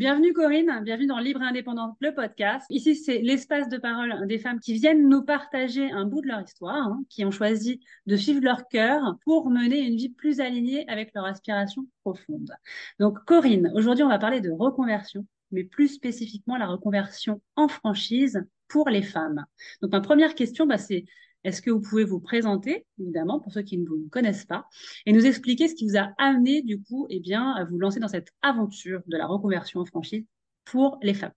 Bienvenue Corinne, bienvenue dans Libre et Indépendante, le podcast. Ici, c'est l'espace de parole des femmes qui viennent nous partager un bout de leur histoire, hein, qui ont choisi de suivre leur cœur pour mener une vie plus alignée avec leur aspiration profonde. Donc Corinne, aujourd'hui, on va parler de reconversion, mais plus spécifiquement la reconversion en franchise pour les femmes. Donc ma première question, bah, c'est est-ce que vous pouvez vous présenter, évidemment, pour ceux qui ne vous connaissent pas, et nous expliquer ce qui vous a amené, du coup, eh bien, à vous lancer dans cette aventure de la reconversion en franchise pour les femmes?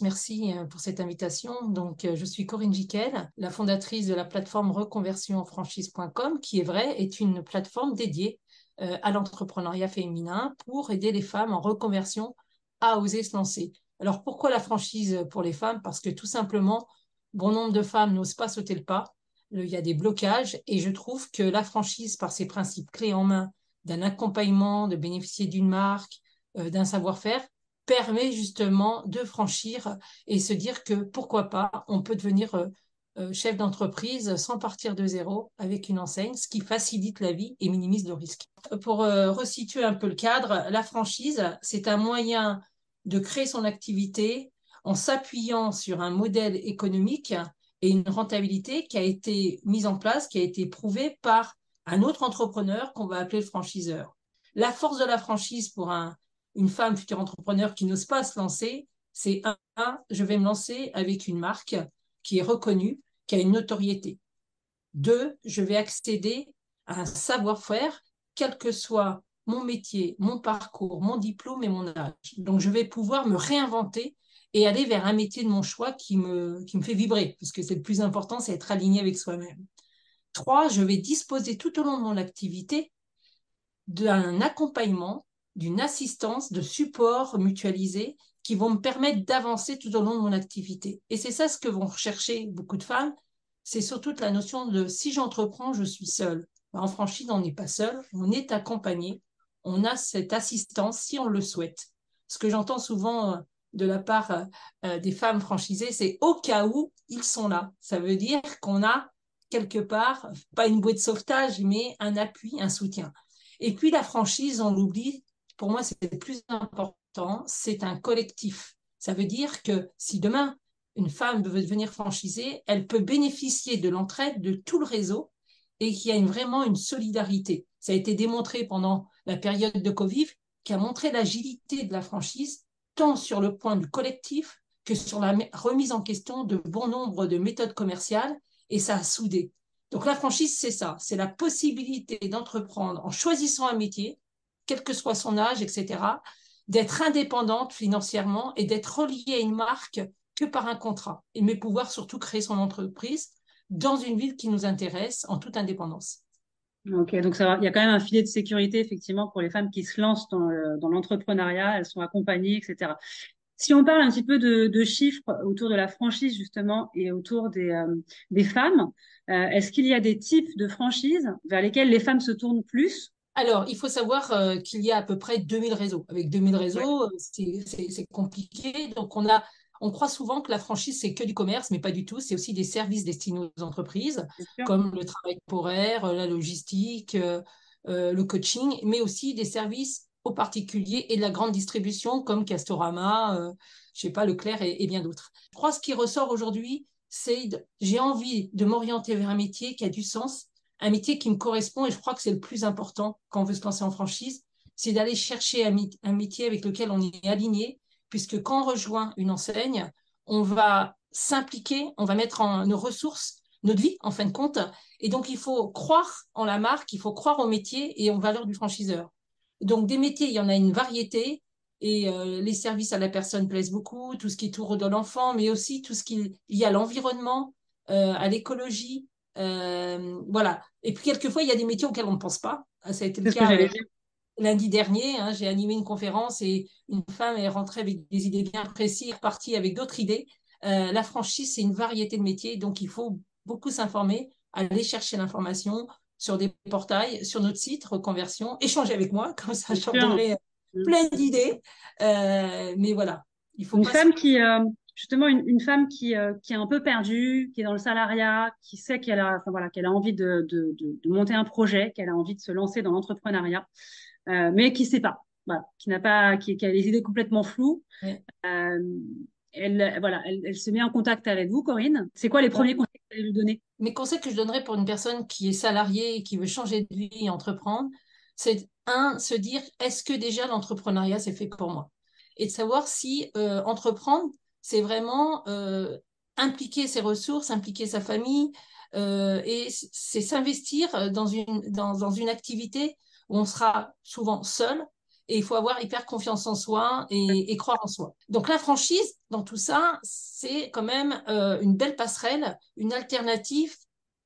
Merci euh, pour cette invitation. Donc, euh, je suis Corinne Jiquel, la fondatrice de la plateforme reconversionfranchise.com, qui est vrai, est une plateforme dédiée euh, à l'entrepreneuriat féminin pour aider les femmes en reconversion à oser se lancer. Alors, pourquoi la franchise pour les femmes? Parce que tout simplement, bon nombre de femmes n'osent pas sauter le pas il y a des blocages et je trouve que la franchise, par ses principes clés en main, d'un accompagnement, de bénéficier d'une marque, euh, d'un savoir-faire, permet justement de franchir et se dire que pourquoi pas, on peut devenir euh, euh, chef d'entreprise sans partir de zéro avec une enseigne, ce qui facilite la vie et minimise le risque. Pour resituer un peu le cadre, la franchise, c'est un moyen de créer son activité en s'appuyant sur un modèle économique et une rentabilité qui a été mise en place, qui a été prouvée par un autre entrepreneur qu'on va appeler le franchiseur. La force de la franchise pour un, une femme future entrepreneur qui n'ose pas se lancer, c'est un, je vais me lancer avec une marque qui est reconnue, qui a une notoriété. Deux, je vais accéder à un savoir-faire, quel que soit mon métier, mon parcours, mon diplôme et mon âge. Donc, je vais pouvoir me réinventer et aller vers un métier de mon choix qui me, qui me fait vibrer, puisque c'est le plus important, c'est être aligné avec soi-même. Trois, je vais disposer tout au long de mon activité d'un accompagnement, d'une assistance, de support mutualisé qui vont me permettre d'avancer tout au long de mon activité. Et c'est ça ce que vont rechercher beaucoup de femmes, c'est surtout la notion de si j'entreprends, je suis seule. En franchise, on n'est pas seul, on est accompagné, on a cette assistance si on le souhaite. Ce que j'entends souvent de la part euh, des femmes franchisées, c'est au cas où ils sont là. Ça veut dire qu'on a quelque part, pas une bouée de sauvetage, mais un appui, un soutien. Et puis la franchise, on l'oublie, pour moi c'est le plus important, c'est un collectif. Ça veut dire que si demain une femme veut devenir franchisée, elle peut bénéficier de l'entraide de tout le réseau et qu'il y a vraiment une solidarité. Ça a été démontré pendant la période de Covid, qui a montré l'agilité de la franchise tant sur le point du collectif que sur la remise en question de bon nombre de méthodes commerciales, et ça a soudé. Donc la franchise, c'est ça, c'est la possibilité d'entreprendre en choisissant un métier, quel que soit son âge, etc., d'être indépendante financièrement et d'être reliée à une marque que par un contrat, et mais pouvoir surtout créer son entreprise dans une ville qui nous intéresse en toute indépendance. Ok, donc ça il y a quand même un filet de sécurité effectivement pour les femmes qui se lancent dans, l'entrepreneuriat, elles sont accompagnées, etc. Si on parle un petit peu de, chiffres autour de la franchise justement et autour des, euh, des femmes, euh, est-ce qu'il y a des types de franchises vers lesquelles les femmes se tournent plus? Alors, il faut savoir euh, qu'il y a à peu près 2000 réseaux. Avec 2000 réseaux, c'est compliqué. Donc, on a on croit souvent que la franchise, c'est que du commerce, mais pas du tout. C'est aussi des services destinés aux entreprises, comme le travail temporaire, la logistique, euh, euh, le coaching, mais aussi des services aux particuliers et de la grande distribution comme Castorama, je euh, je sais pas, Leclerc et, et bien d'autres. Je crois que ce qui ressort aujourd'hui, c'est j'ai envie de m'orienter vers un métier qui a du sens, un métier qui me correspond et je crois que c'est le plus important quand on veut se lancer en franchise, c'est d'aller chercher un, métier avec lequel on est aligné, puisque quand on rejoint une enseigne, on va s'impliquer, on va mettre en nos ressources, notre vie en fin de compte, et donc il faut croire en la marque, il faut croire au métier et aux valeurs du franchiseur. Donc des métiers, il y en a une variété, et euh, les services à la personne plaisent beaucoup, tout ce qui tourne dans l'enfant, mais aussi tout ce qui est lié à l'environnement, euh, à l'écologie. Euh, voilà. Et puis, quelquefois, il y a des métiers auxquels on ne pense pas. Ça a été le cas lundi dernier. Hein, j'ai animé une conférence et une femme est rentrée avec des idées bien précises, repartie avec d'autres idées. la franchise, c'est une variété de métiers, donc il faut beaucoup s'informer, aller chercher l'information sur des portails, sur notre site Reconversion, échanger avec moi, comme ça donnerai Mm. plein d'idées. Euh, mais voilà, il faut une femme qui euh, justement une, femme qui, euh, qui est un peu perdue, qui est dans le salariat, qui sait qu'elle a enfin, voilà qu'elle a envie de, de, de, monter un projet, qu'elle a envie de se lancer dans l'entrepreneuriat, mais qui sait pas, voilà, qui n'a pas qui, qui, a les idées complètement floues. elle, voilà, elle, elle, se met en contact avec vous, Corinne. C'est quoi les premiers conseils que vous allez lui donner? Mes conseils que je donnerais pour une personne qui est salariée et qui veut changer de vie et entreprendre, c'est un, se dire est-ce que déjà l'entrepreneuriat c'est fait pour moi? Et de savoir si euh, entreprendre, c'est vraiment euh, impliquer ses ressources, impliquer sa famille, euh, et c'est s'investir dans une, dans, dans, une activité où on sera souvent seul, et il faut avoir hyper confiance en soi et, croire en soi. Donc la franchise, dans tout ça, c'est quand même une belle passerelle, une alternative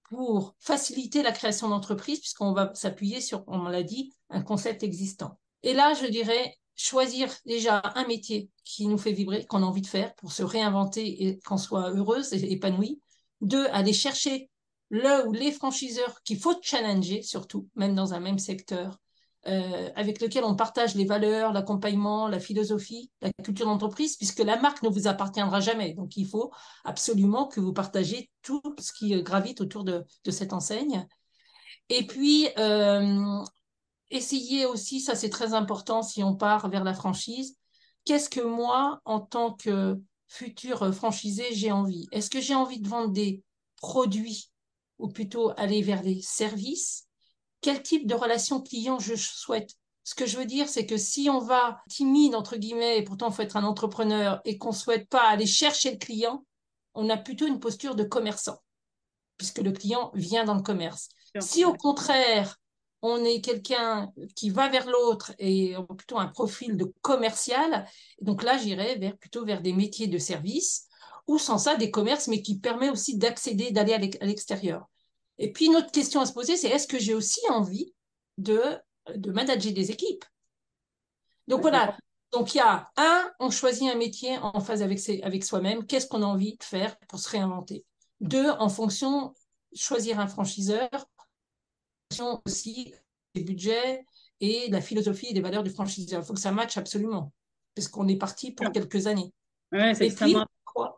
pour faciliter la création d'entreprise, puisqu'on va s'appuyer sur, on l'a dit, un concept existant. Et là, je dirais choisir déjà un métier qui nous fait vibrer, qu'on a envie de faire pour se réinventer et qu'on soit heureuse et épanouie. Deux, aller chercher le ou les franchiseurs qu'il faut challenger, surtout, même dans un même secteur, euh, avec lequel on partage les valeurs, l'accompagnement, la philosophie, la culture d'entreprise, puisque la marque ne vous appartiendra jamais. Donc, il faut absolument que vous partagez tout ce qui gravite autour de, cette enseigne. Et puis, euh, essayez aussi, ça c'est très important si on part vers la franchise, qu'est-ce que moi, en tant que futur franchisé, j'ai envie? Est-ce que j'ai envie de vendre des produits ou plutôt aller vers des services quel type de relation client je souhaite? Ce que je veux dire, c'est que si on va timide, entre guillemets, et pourtant il faut être un entrepreneur, et qu'on ne souhaite pas aller chercher le client, on a plutôt une posture de commerçant, puisque le client vient dans le commerce. Si au contraire, on est quelqu'un qui va vers l'autre et plutôt un profil de commercial, donc là, j'irais vers, plutôt vers des métiers de service, ou sans ça, des commerces, mais qui permet aussi d'accéder, d'aller à l'extérieur. Et puis, une autre question à se poser, c'est est-ce que j'ai aussi envie de, de manager des équipes? Donc voilà, donc il y a un, on choisit un métier en phase avec, avec soi-même, qu'est-ce qu'on a envie de faire pour se réinventer? Deux, en fonction, choisir un franchiseur, en fonction aussi des budgets et de la philosophie et des valeurs du franchiseur. Il faut que ça matche absolument, parce qu'on est parti pour quelques années. Ouais, c'est extrêmement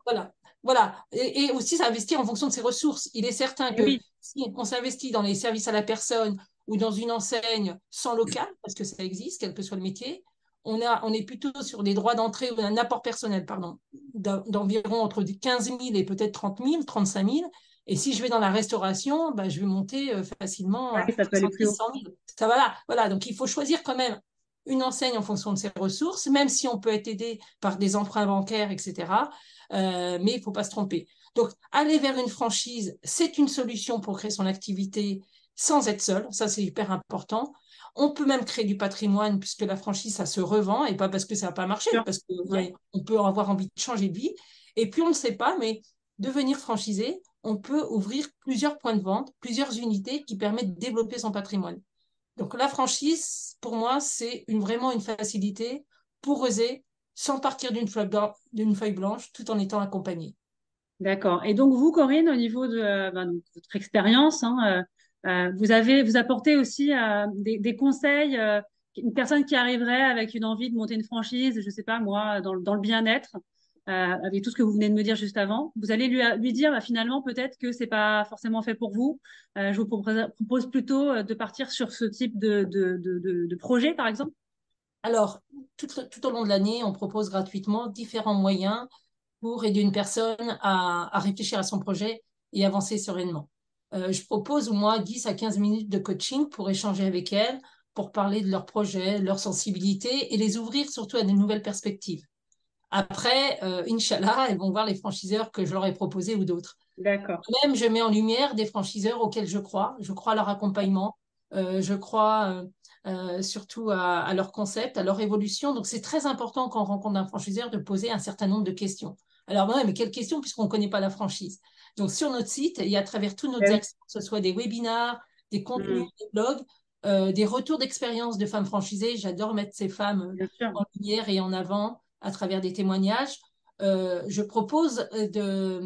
voilà. Voilà. Et, aussi s'investir en fonction de ses ressources. Il est certain que si on s'investit dans les services à la personne ou dans une enseigne sans local, parce que ça existe, quel que soit le métier, on, a, on est plutôt sur des droits d'entrée ou un apport personnel, pardon, d'environ entre 15 000 et peut-être 30 000, 35 000. Et si je vais dans la restauration, bah, je vais monter euh, facilement à ça 100 000. Ça va là. Voilà. Donc, il faut choisir quand même une enseigne en fonction de ses ressources, même si on peut être aidé par des emprunts bancaires, etc. Euh, mais il faut pas se tromper. Donc, aller vers une franchise, c'est une solution pour créer son activité sans être seul. Ça, c'est hyper important. On peut même créer du patrimoine puisque la franchise, ça se revend et pas parce que ça n'a pas marché, parce qu'on peut avoir envie de changer de vie. Et puis, on ne sait pas, mais devenir franchisé, on peut ouvrir plusieurs points de vente, plusieurs unités qui permettent de développer son patrimoine. Donc, la franchise, pour moi, c'est vraiment une facilité pour oser sans partir d'une feuille, blanche, tout en étant accompagné. D'accord. Et donc vous, Corinne, au niveau de, euh, ben, votre expérience, hein, euh, euh, vous avez, vous apportez aussi des, conseils. une personne qui arriverait avec une envie de monter une franchise, je ne sais pas moi, dans, le bien-être, avec tout ce que vous venez de me dire juste avant, vous allez lui, dire bah, finalement peut-être que c'est pas forcément fait pour vous. je vous propose, plutôt de partir sur ce type de, projet, par exemple. Alors, tout, au long de l'année, on propose gratuitement différents moyens pour aider une personne à, réfléchir à son projet et avancer sereinement. Euh, je propose au moins 10 à 15 minutes de coaching pour échanger avec elles, pour parler de leurs projets, de leur sensibilité et les ouvrir surtout à de nouvelles perspectives. Après, euh, Inch'Allah, elles vont voir les franchiseurs que je leur ai proposés ou d'autres. D'accord. Même, je mets en lumière des franchiseurs auxquels je crois. Je crois à leur accompagnement. Euh, je crois euh, surtout à, à, leur concept, à leur évolution. Donc, c'est très important quand on rencontre un franchiseur de poser un certain nombre de questions. Alors, ouais, mais quelles questions puisqu'on ne connaît pas la franchise? Donc, sur notre site, et à travers tous nos oui. actions, que ce soit des webinars, des contenus, mmh. des blogs, euh, des retours d'expérience de femmes franchisées. J'adore mettre ces femmes en lumière et en avant à travers des témoignages. Euh, je propose de,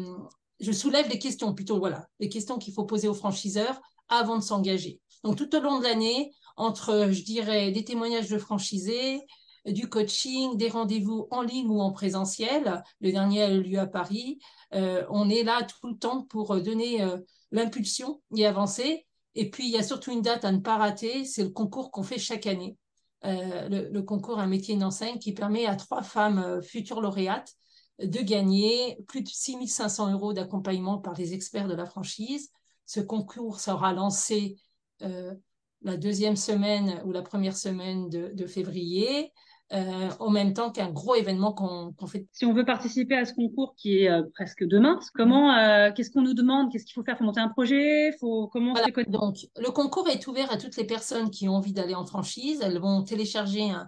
je soulève les questions plutôt, voilà, les questions qu'il faut poser aux franchiseurs avant de s'engager. Donc tout au long de l'année, entre, je dirais, des témoignages de franchisés, du coaching, des rendez-vous en ligne ou en présentiel, le dernier a eu lieu à Paris, euh, on est là tout le temps pour donner euh, l'impulsion et avancer. Et puis, il y a surtout une date à ne pas rater, c'est le concours qu'on fait chaque année. Euh, le, concours Un métier, une enseigne, qui permet à trois femmes euh, futures lauréates de gagner plus de 6500 euros d'accompagnement par les experts de la franchise. Ce concours sera lancé euh, la deuxième semaine ou la première semaine de février. Euh, en même temps qu'un gros événement qu'on qu fait. Si on veut participer à ce concours qui est euh, presque demain, comment, euh, qu'est-ce qu'on nous demande? Qu'est-ce qu'il faut faire? Faut monter un projet? Faut comment voilà. Donc, le concours est ouvert à toutes les personnes qui ont envie d'aller en franchise. Elles vont télécharger un,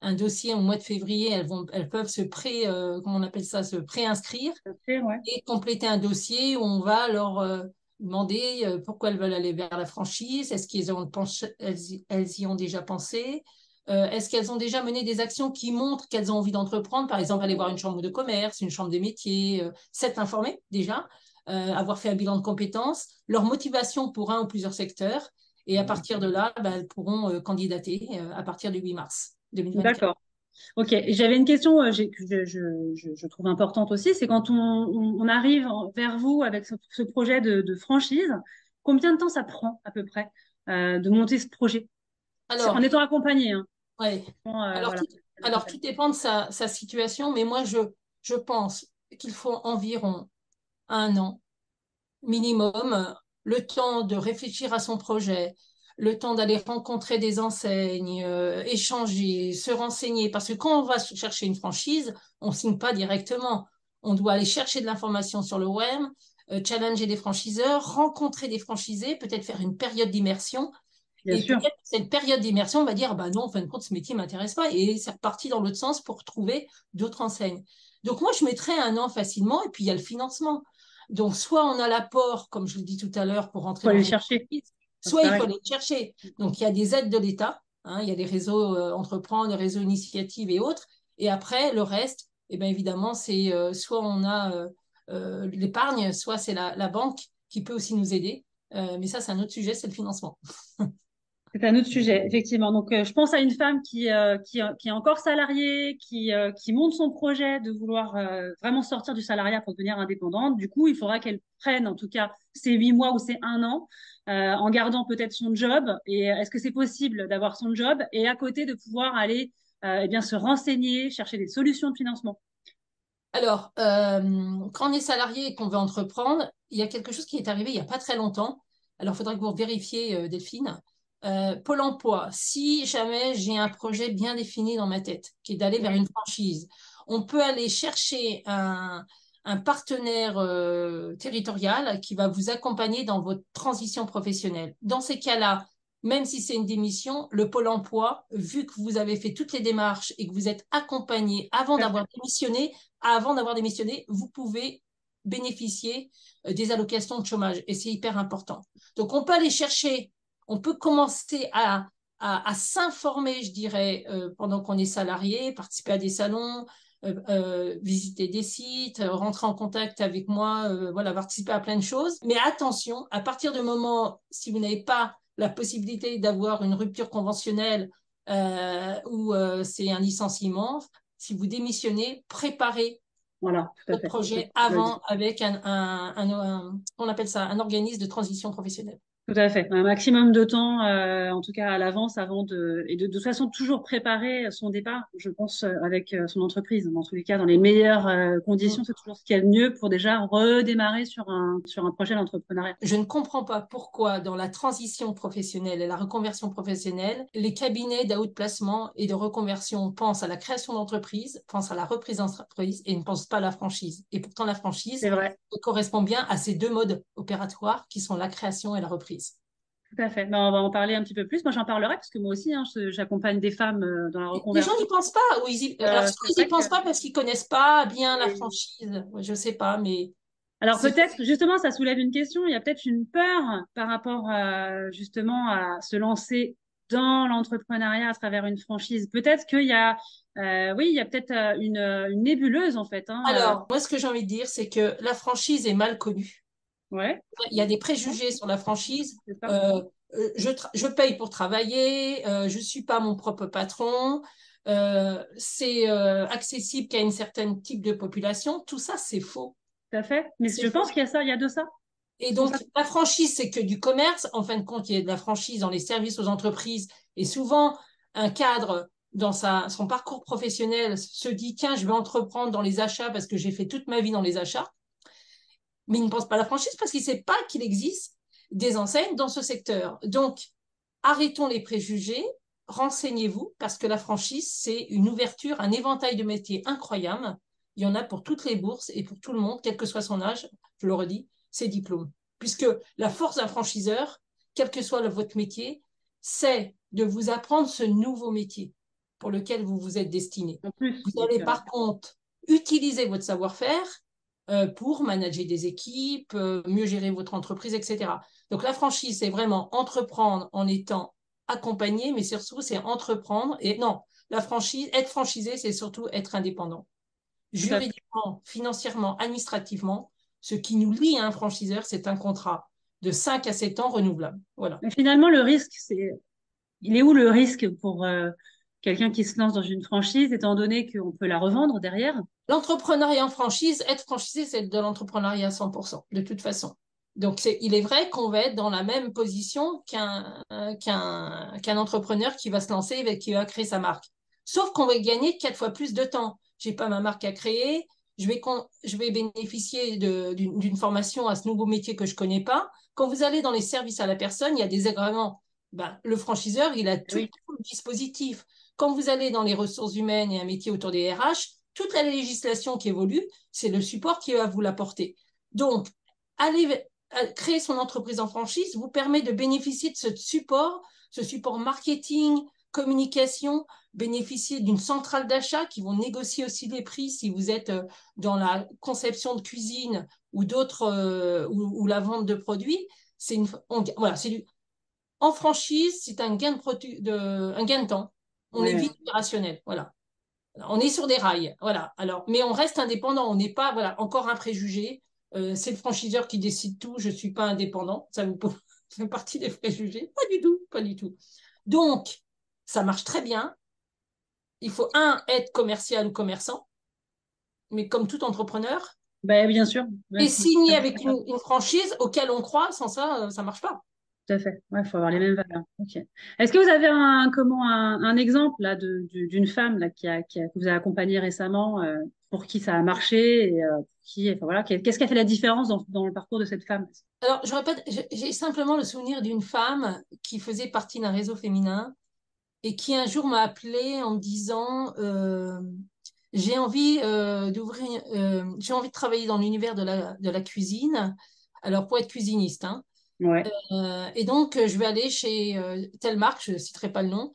un, dossier au mois de février. Elles vont, elles peuvent se pré, euh, comment on appelle ça, se préinscrire okay, ouais. et compléter un dossier où on va leur demander pourquoi elles veulent aller vers la franchise. Est-ce qu'elles ont elles, elles y ont déjà pensé? Euh, Est-ce qu'elles ont déjà mené des actions qui montrent qu'elles ont envie d'entreprendre? Par exemple, aller voir une chambre de commerce, une chambre des métiers, euh, s'être informées déjà, euh, avoir fait un bilan de compétences, leur motivation pour un ou plusieurs secteurs. Et à partir de là, bah, elles pourront candidater à partir du 8 mars 2024. D'accord. Ok, j'avais une question que je, je, je, trouve importante aussi, c'est quand on, on, arrive vers vous avec ce, ce projet de, de, franchise, combien de temps ça prend à peu près de monter ce projet? Alors, En étant accompagné. Hein. Ouais. Euh, alors, voilà. tout, alors, tout dépend de sa, sa, situation, mais moi, je, je pense qu'il faut environ un an minimum, le temps de réfléchir à son projet, le temps d'aller rencontrer des enseignes, euh, échanger, se renseigner. Parce que quand on va chercher une franchise, on ne signe pas directement. On doit aller chercher de l'information sur le web, euh, challenger des franchiseurs, rencontrer des franchisés, peut-être faire une période d'immersion Bien et sûr. cette période d'immersion, on va dire, bah non, en fin de compte, ce métier ne m'intéresse pas. Et c'est reparti dans l'autre sens pour trouver d'autres enseignes. Donc, moi, je mettrais un an facilement. Et puis, il y a le financement. Donc, soit on a l'apport, comme je le dis tout à l'heure, pour rentrer faut dans les chercher. Soit il faut aller chercher. Donc, il y a des aides de l'État. Hein, il y a des réseaux euh, entreprendre, des réseaux initiatives et autres. Et après, le reste, eh bien, évidemment, c'est euh, soit on a euh, euh l'épargne, soit c'est la, la, banque qui peut aussi nous aider. mais ça, c'est un autre sujet, c'est le financement. C'est un autre sujet, effectivement. Donc, euh, je pense à une femme qui, euh, qui, est encore salariée, qui, euh, monte son projet de vouloir euh, vraiment sortir du salariat pour devenir indépendante. Du coup, il faudra qu'elle prenne, en tout cas, ces huit mois ou ces un an, euh, en gardant peut-être son job. Et est-ce que c'est possible d'avoir son job et à côté de pouvoir aller eh se renseigner, chercher des solutions de financement? Alors, quand on est salarié et qu'on veut entreprendre, il y a quelque chose qui est arrivé il n'y a pas très longtemps. Alors, il faudra que vous vérifiez, Delphine. Euh, Pôle emploi, si jamais j'ai un projet bien défini dans ma tête, qui est d'aller vers une franchise, on peut aller chercher un, un partenaire euh, territorial qui va vous accompagner dans votre transition professionnelle. Dans ces cas-là, même si c'est une démission, le Pôle emploi, vu que vous avez fait toutes les démarches et que vous êtes accompagné avant d'avoir démissionné, avant d'avoir démissionné, vous pouvez bénéficier euh, des allocations de chômage et c'est hyper important. Donc on peut aller chercher on peut commencer à, à, à s'informer, je dirais, euh, pendant qu'on est salarié, participer à des salons, euh, euh, visiter des sites, rentrer en contact avec moi, euh, voilà, participer à plein de choses. Mais attention, à partir du moment, si vous n'avez pas la possibilité d'avoir une rupture conventionnelle euh, ou c'est un licenciement, si vous démissionnez, préparez voilà, votre projet avant avec un, un, un, un, on appelle ça un organisme de transition professionnelle. Tout à fait. Un maximum de temps, euh, en tout cas à l'avance, avant de et de, de toute façon toujours préparer son départ. Je pense euh, avec euh, son entreprise. Dans tous les cas, dans les meilleures euh, conditions, c'est toujours ce qu'il y a de mieux pour déjà redémarrer sur un sur un projet d'entrepreneuriat. Je ne comprends pas pourquoi dans la transition professionnelle et la reconversion professionnelle, les cabinets d'outplacement et de reconversion pensent à la création d'entreprise, pensent à la reprise d'entreprise et ne pensent pas à la franchise. Et pourtant la franchise correspond bien à ces deux modes opératoires qui sont la création et la reprise. Tout à fait. Ben, on va en parler un petit peu plus. Moi, j'en parlerai parce que moi aussi, hein, j'accompagne des femmes euh, dans la reconversion. Les gens n'y pensent pas. Ou ils euh, Alors, ils n'y pensent pas parce qu'ils connaissent pas bien la franchise. Je sais pas, mais. Alors peut-être, justement, ça soulève une question. Il y a peut-être une peur par rapport à, justement à se lancer dans l'entrepreneuriat à travers une franchise. Peut-être qu'il y a, euh, oui, il y a peut-être une, une, nébuleuse en fait. Hein, Alors, moi, ce que j'ai envie de dire, c'est que la franchise est mal connue. Ouais. Il y a des préjugés sur la franchise. Euh, euh, je, je, paye pour travailler, euh, je ne suis pas mon propre patron, euh, c'est accessible qu'à une certaine type de population. Tout ça, c'est faux. Tout à fait. Mais je pense qu'il y a ça, il y a de ça. Et donc, la franchise, c'est que du commerce. En fin de compte, il y a de la franchise dans les services aux entreprises. Et souvent, un cadre, dans sa, son parcours professionnel, se dit, tiens, je vais entreprendre dans les achats parce que j'ai fait toute ma vie dans les achats mais il ne pense pas à la franchise parce qu'il ne sait pas qu'il existe des enseignes dans ce secteur. Donc, arrêtons les préjugés, renseignez-vous, parce que la franchise, c'est une ouverture, un éventail de métiers incroyable. Il y en a pour toutes les bourses et pour tout le monde, quel que soit son âge, je le redis, ses diplômes. Puisque la force d'un franchiseur, quel que soit votre métier, c'est de vous apprendre ce nouveau métier pour lequel vous vous êtes destiné. vous allez par contre utiliser votre savoir-faire euh, pour manager des équipes, euh, mieux gérer votre entreprise, etc. Donc la franchise, c'est vraiment entreprendre en étant accompagné, mais surtout c'est entreprendre. Et non, la franchise, être franchisé, c'est surtout être indépendant. Juridiquement, financièrement, administrativement, ce qui nous lie à un franchiseur, c'est un contrat de 5 à 7 ans renouvelable. Voilà. Mais finalement, le risque, c'est. Il est où le risque pour euh, quelqu'un qui se lance dans une franchise, étant donné qu'on peut la revendre derrière L'entrepreneuriat en franchise, être franchisé, c'est de l'entrepreneuriat à 100%, de toute façon. Donc, il est vrai qu'on va être dans la même position qu'un entrepreneur qui va se lancer et qui va créer sa marque. Sauf qu'on va gagner quatre fois plus de temps. J'ai pas ma marque à créer, je vais, je vais bénéficier d'une formation à ce nouveau métier que je connais pas. Quand vous allez dans les services à la personne, il y a des agréments. Ben, le franchiseur, il a tout, tout le dispositif. Quand vous allez dans les ressources humaines et un métier autour des RH, toute la législation qui évolue, c'est le support qui va vous l'apporter. Donc, aller créer son entreprise en franchise vous permet de bénéficier de ce support, ce support marketing, communication, bénéficier d'une centrale d'achat qui vont négocier aussi les prix si vous êtes euh, dans la conception de cuisine ou d'autres euh, ou, la vente de produits. C'est une voilà, c'est en franchise, c'est un gain de, de, un gain de temps. On est vite opérationnel, voilà on est sur des rails, voilà. Alors, mais on reste indépendant, on n'est pas, voilà, encore un préjugé. Euh, c'est le franchiseur qui décide tout. Je suis pas indépendant. Ça vous fait partie des préjugés Pas du tout, pas du tout. Donc, ça marche très bien. Il faut un être commercial ou commerçant, mais comme tout entrepreneur. Ben, bien sûr. et signer avec une, une, franchise auquel on croit. Sans ça, euh, ça marche pas. Tout à fait. Il faut avoir les mêmes valeurs. Est-ce que vous avez un, comment, un, exemple là, d'une femme là, qui, a, qui a, que vous a accompagnée récemment, euh, pour qui ça a marché et euh, qui, enfin, voilà, Qu'est-ce qui a fait la différence dans, dans, le parcours de cette femme? Alors, je répète, j'ai simplement le souvenir d'une femme qui faisait partie d'un réseau féminin et qui un jour m'a appelée en me disant euh, j'ai envie d'ouvrir, j'ai envie de travailler dans l'univers de la, de la cuisine. Alors, pour être cuisiniste, hein, euh, et donc, euh, je vais aller chez euh, telle marque, je ne citerai pas le nom.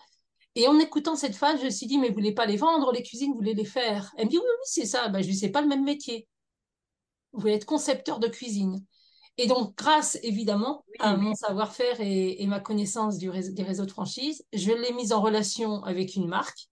Et en écoutant cette femme, je me suis dit, mais vous voulez pas les vendre, les cuisines, vous voulez les faire? Elle me dit, oui, oui, c'est ça. Ben, je lui dis, c'est pas le même métier. Vous voulez être concepteur de cuisine. Et donc, grâce évidemment à mon savoir-faire et, ma connaissance du des réseaux de franchise, je l'ai mise en relation avec une marque.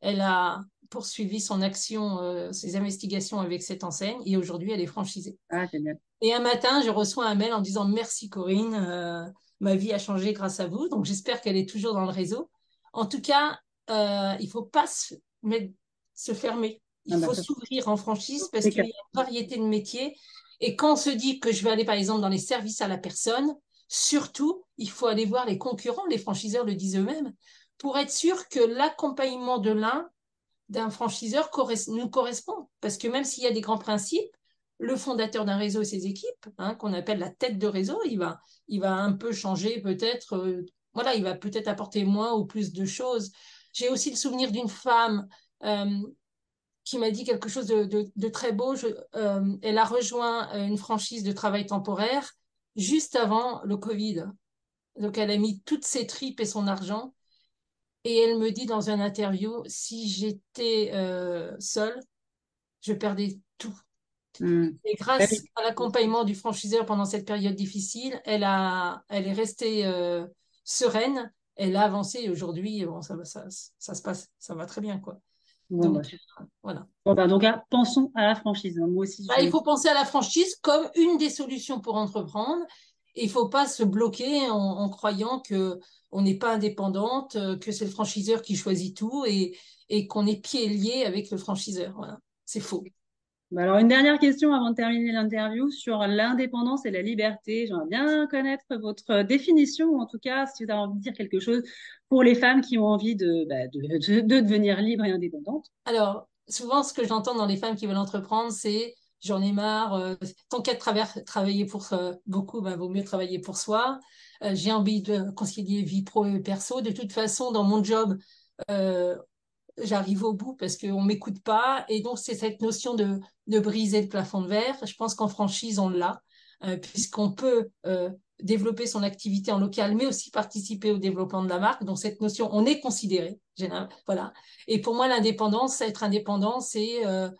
Elle a poursuivi son action, ses investigations avec cette enseigne et aujourd'hui, elle est franchisée. Ah, génial. Et un matin, je reçois un mail en disant merci Corinne, euh, ma vie a changé grâce à vous. Donc j'espère qu'elle est toujours dans le réseau. En tout cas, euh, il faut pas se, se fermer. Il ah, bah, faut s'ouvrir en franchise parce qu'il y a une variété de métiers. Et quand on se dit que je vais aller par exemple dans les services à la personne, surtout, il faut aller voir les concurrents, les franchiseurs le disent eux-mêmes, pour être sûr que l'accompagnement de l'un, d'un franchiseur, nous correspond. Parce que même s'il y a des grands principes, le fondateur d'un réseau et ses équipes, hein, qu'on appelle la tête de réseau, il va, il va un peu changer peut-être, euh, voilà, il va peut-être apporter moins ou plus de choses. J'ai aussi le souvenir d'une femme euh, qui m'a dit quelque chose de, très beau. Euh, elle a rejoint une franchise de travail temporaire juste avant le Covid. Donc elle a mis toutes ses tripes et son argent. Et elle me dit dans une interview, si j'étais seule, je perdais tout. Hmm. Et grâce à l'accompagnement du franchiseur pendant cette période difficile, elle, a, elle est restée euh, sereine, elle a avancé et aujourd'hui, bon, ça, ça, ça, se passe, ça va très bien. Quoi. donc, bah. Voilà. Bon, bah, donc, pensons à la franchise. Hein. Moi aussi, bah, Il faut penser à la franchise comme une des solutions pour entreprendre. Il ne faut pas se bloquer en, en croyant que on n'est pas indépendante, euh, que c'est le franchiseur qui choisit tout et, et qu'on est pieds liés avec le franchiseur. Voilà. C'est faux. Bah, alors, une dernière question avant de terminer l'interview sur l'indépendance et la liberté. J'aimerais bien connaître votre définition, ou en tout cas, si vous avez envie de dire quelque chose pour les femmes qui ont envie de, bah, de, devenir libres et indépendantes. Alors, souvent, ce que j'entends dans les femmes qui veulent entreprendre, c'est j'en ai marre, euh, tant qu'à travailler pour euh, beaucoup, ben, vaut mieux travailler pour soi. Euh, j'ai envie de concilier vie pro et perso. De toute façon, dans mon job, j'arrive au bout parce qu'on ne m'écoute pas. Et donc, c'est cette notion de, de, briser le plafond de verre. Je pense qu'en franchise, on l'a, euh, puisqu'on peut euh, développer son activité en local, mais aussi participer au développement de la marque. Donc, cette notion, on est considéré. Voilà. Et pour moi, l'indépendance, être indépendant, c'est euh,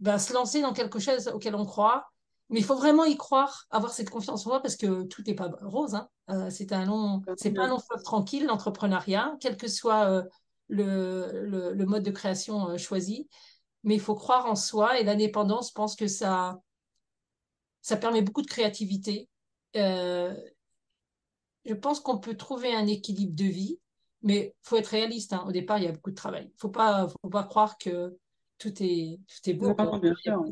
ben, se lancer dans quelque chose auquel on croit. Mais il faut vraiment y croire, avoir cette confiance en moi parce que tout n'est pas rose. Hein. c'est un long, c'est pas un long fleuve tranquille l'entrepreneuriat, quel que soit le, le, mode de création euh, choisi. Mais il faut croire en soi et l'indépendance, je pense que ça, ça permet beaucoup de créativité. Euh, je pense qu'on peut trouver un équilibre de vie, mais il faut être réaliste. Hein. Au départ, il y a beaucoup de travail. Il ne faut pas, faut pas croire que tout est, tout est beau. bien sûr,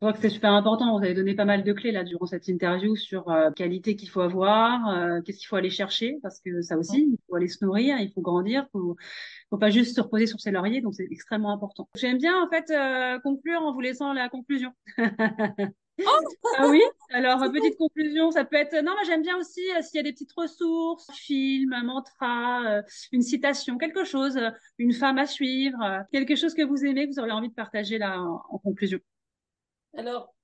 je crois que c'est super important. Vous avez donné pas mal de clés là durant cette interview sur euh, qualité qu'il faut avoir, euh, qu'est-ce qu'il faut aller chercher, parce que ça aussi, il faut aller se nourrir, il faut grandir, il faut, faut pas juste se reposer sur ses lauriers, donc c'est extrêmement important. J'aime bien en fait euh, conclure en vous laissant la conclusion. Oh ah oui, alors petite conclusion, ça peut être. Non, moi j'aime bien aussi s'il y a des petites ressources, un film, un mantra, une citation, quelque chose, une femme à suivre, quelque chose que vous aimez, que vous auriez envie de partager là en conclusion. Alors,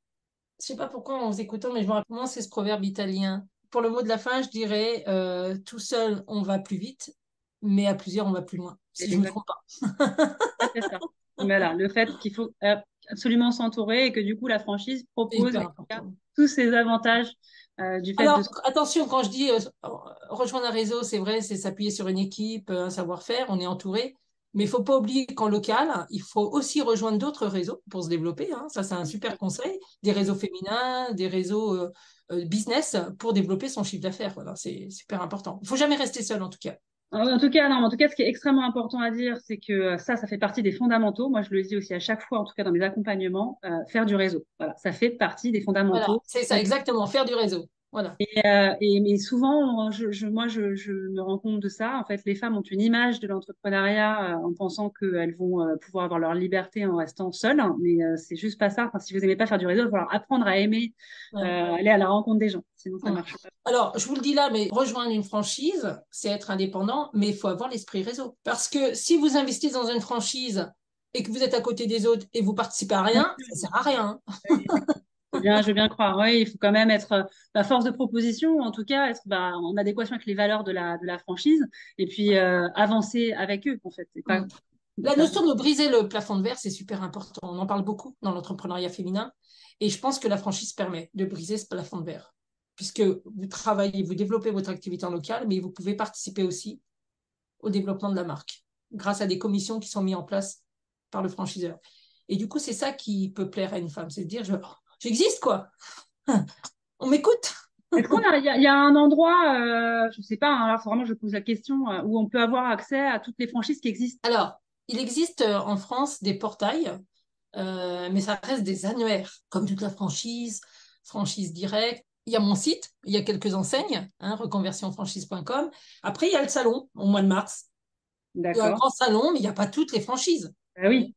je sais pas pourquoi en vous écoutant, mais je me rappelle, moi, c'est ce proverbe italien. Pour le mot de la fin, je dirais euh, tout seul, on va plus vite, mais à plusieurs, on va plus loin. Si je ne me trompe pas. c'est ça. Voilà, le fait qu'il faut euh, absolument s'entourer et que du coup, la franchise propose tous ces avantages euh, du fait Alors, attention, quand je dis rejoindre un réseau, c'est vrai, c'est s'appuyer sur une équipe, un savoir-faire, on est entouré. Mais il faut pas oublier qu'en local, il faut aussi rejoindre d'autres réseaux pour se développer. Hein. Ça, c'est un super conseil. Des réseaux féminins, des réseaux euh, euh, business pour développer son chiffre d'affaires. Voilà, c'est super important. Il faut jamais rester seul, en tout cas. En tout cas, non, en tout cas, ce qui est extrêmement important à dire, c'est que euh, ça, ça fait partie des fondamentaux. Moi, je le dis aussi à chaque fois, en tout cas dans mes accompagnements, faire du réseau. Voilà, ça fait partie des fondamentaux. c'est ça, exactement, faire du réseau. Et, euh, et, mais souvent, je, je, moi, je, je, me rends compte de ça. En fait, les femmes ont une image de l'entrepreneuriat euh, en pensant qu'elles vont euh, pouvoir avoir leur liberté en restant seules. Mais c'est juste pas ça. Enfin, si vous aimez pas faire du réseau, il va falloir apprendre à aimer, aller à la rencontre des gens. Sinon, ça marche pas. Alors, je vous le dis là, mais rejoindre une franchise, c'est être indépendant, mais il faut avoir l'esprit réseau. Parce que si vous investissez dans une franchise et que vous êtes à côté des autres et vous participez à rien, ça sert à rien. Bien, je veux bien croire. Oui, il faut quand même être la bah, force de proposition, en tout cas, être bah, en adéquation avec les valeurs de la, de la franchise et puis euh, avancer avec eux, en fait. Mm. La notion de briser le plafond de verre, c'est super important. On en parle beaucoup dans l'entrepreneuriat féminin. Et je pense que la franchise permet de briser ce plafond de verre. Puisque vous travaillez, vous développez votre activité en local, mais vous pouvez participer aussi au développement de la marque grâce à des commissions qui sont mises en place par le franchiseur. Et du coup, c'est ça qui peut plaire à une femme, c'est de dire, je, j'existe, quoi. On m'écoute. Est-ce qu'on a, il y, a un endroit, euh, je sais pas, hein, alors vraiment je pose la question, euh, où on peut avoir accès à toutes les franchises qui existent? Alors, il existe euh, en France des portails, mais ça reste des annuaires, comme toute la franchise, franchise directe. il y a mon site, il y a quelques enseignes, hein, reconversionfranchise.com. Après, il y a le salon au mois de mars. Il y a un grand salon, mais il n'y a pas toutes les franchises. Ah oui.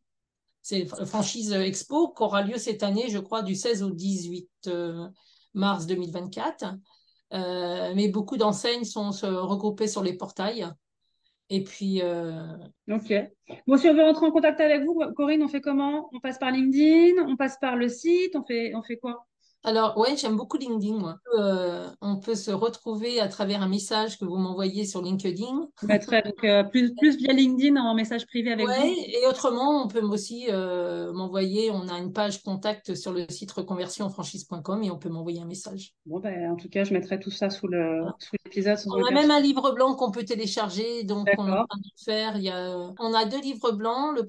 C'est franchise expo qui aura lieu cette année, je crois, du 16 au 18 euh, mars 2024. Euh, mais beaucoup d'enseignes sont regroupées sur les portails. Et puis. Euh, ok. Bon, si on veut rentrer en contact avec vous, Corinne, on fait comment? On passe par LinkedIn On passe par le site on fait quoi? Alors, ouais, j'aime beaucoup LinkedIn, moi. Euh, on peut se retrouver à travers un message que vous m'envoyez sur LinkedIn. Bah, très, donc, euh, plus, plus via LinkedIn en message privé avec ouais, et autrement, on peut aussi euh, m'envoyer, on a une page contact sur le site reconversionfranchise.com et on peut m'envoyer un message. Bon, ben, en tout cas, je mettrai tout ça sous l'épisode. On a même un livre blanc qu'on peut télécharger, donc on est en train de faire. Il y a, on a deux livres blancs. Le...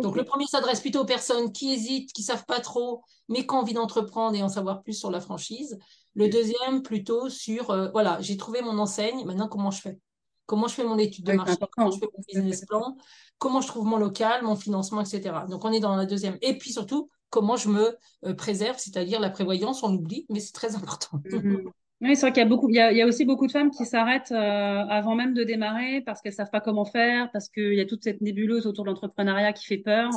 Donc, le premier s'adresse plutôt aux personnes qui hésitent, qui savent pas trop, mais qui ont envie d'entreprendre et en savoir plus sur la franchise. Le deuxième, plutôt sur, euh, voilà, j'ai trouvé mon enseigne, maintenant comment je fais? Comment je fais mon étude de marché? Comment je fais mon business plan? Comment je trouve mon local, mon financement, etc. Donc, on est dans la deuxième. Et puis surtout, comment je me euh, préserve, c'est-à-dire la prévoyance, on oublie, mais c'est très important. Mhm. Oui, c'est vrai qu'il y a beaucoup, il y a, aussi beaucoup de femmes qui s'arrêtent euh, avant même de démarrer parce qu'elles savent pas comment faire, parce qu'il y a toute cette nébuleuse autour de l'entrepreneuriat qui fait peur.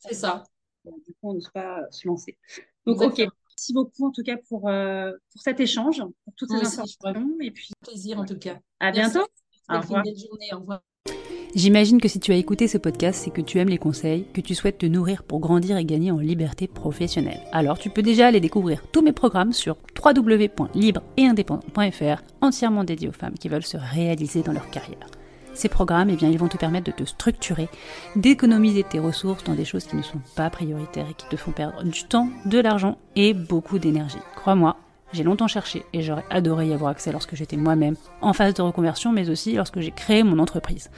C'est ça. Du coup, on n'ose pas se lancer. Donc, ok. Merci beaucoup en tout cas pour, euh, pour cet échange, pour toutes ces informations. Et puis, plaisir en tout cas. À bientôt. Au revoir. Journée, au revoir. J'imagine que si tu as écouté ce podcast, c'est que tu aimes les conseils, que tu souhaites te nourrir pour grandir et gagner en liberté professionnelle. Alors tu peux déjà aller découvrir tous mes programmes sur www.libre-et-indépendant.fr, entièrement dédiés aux femmes qui veulent se réaliser dans leur carrière. Ces programmes, eh bien, ils vont te permettre de te structurer, d'économiser tes ressources dans des choses qui ne sont pas prioritaires et qui te font perdre du temps, de l'argent et beaucoup d'énergie. Crois-moi, j'ai longtemps cherché et j'aurais adoré y avoir accès lorsque j'étais moi-même en phase de reconversion, mais aussi lorsque j'ai créé mon entreprise.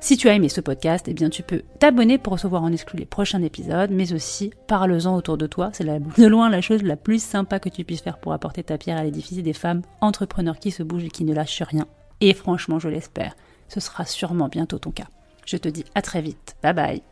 Si tu as aimé ce podcast, eh bien tu peux t'abonner pour recevoir en exclu les prochains épisodes, mais aussi parle-en autour de toi. C'est de loin la chose la plus sympa que tu puisses faire pour apporter ta pierre à l'édifice des femmes entrepreneurs qui se bougent et qui ne lâchent rien. Et franchement, je l'espère, ce sera sûrement bientôt ton cas. Je te dis à très vite. Bye bye.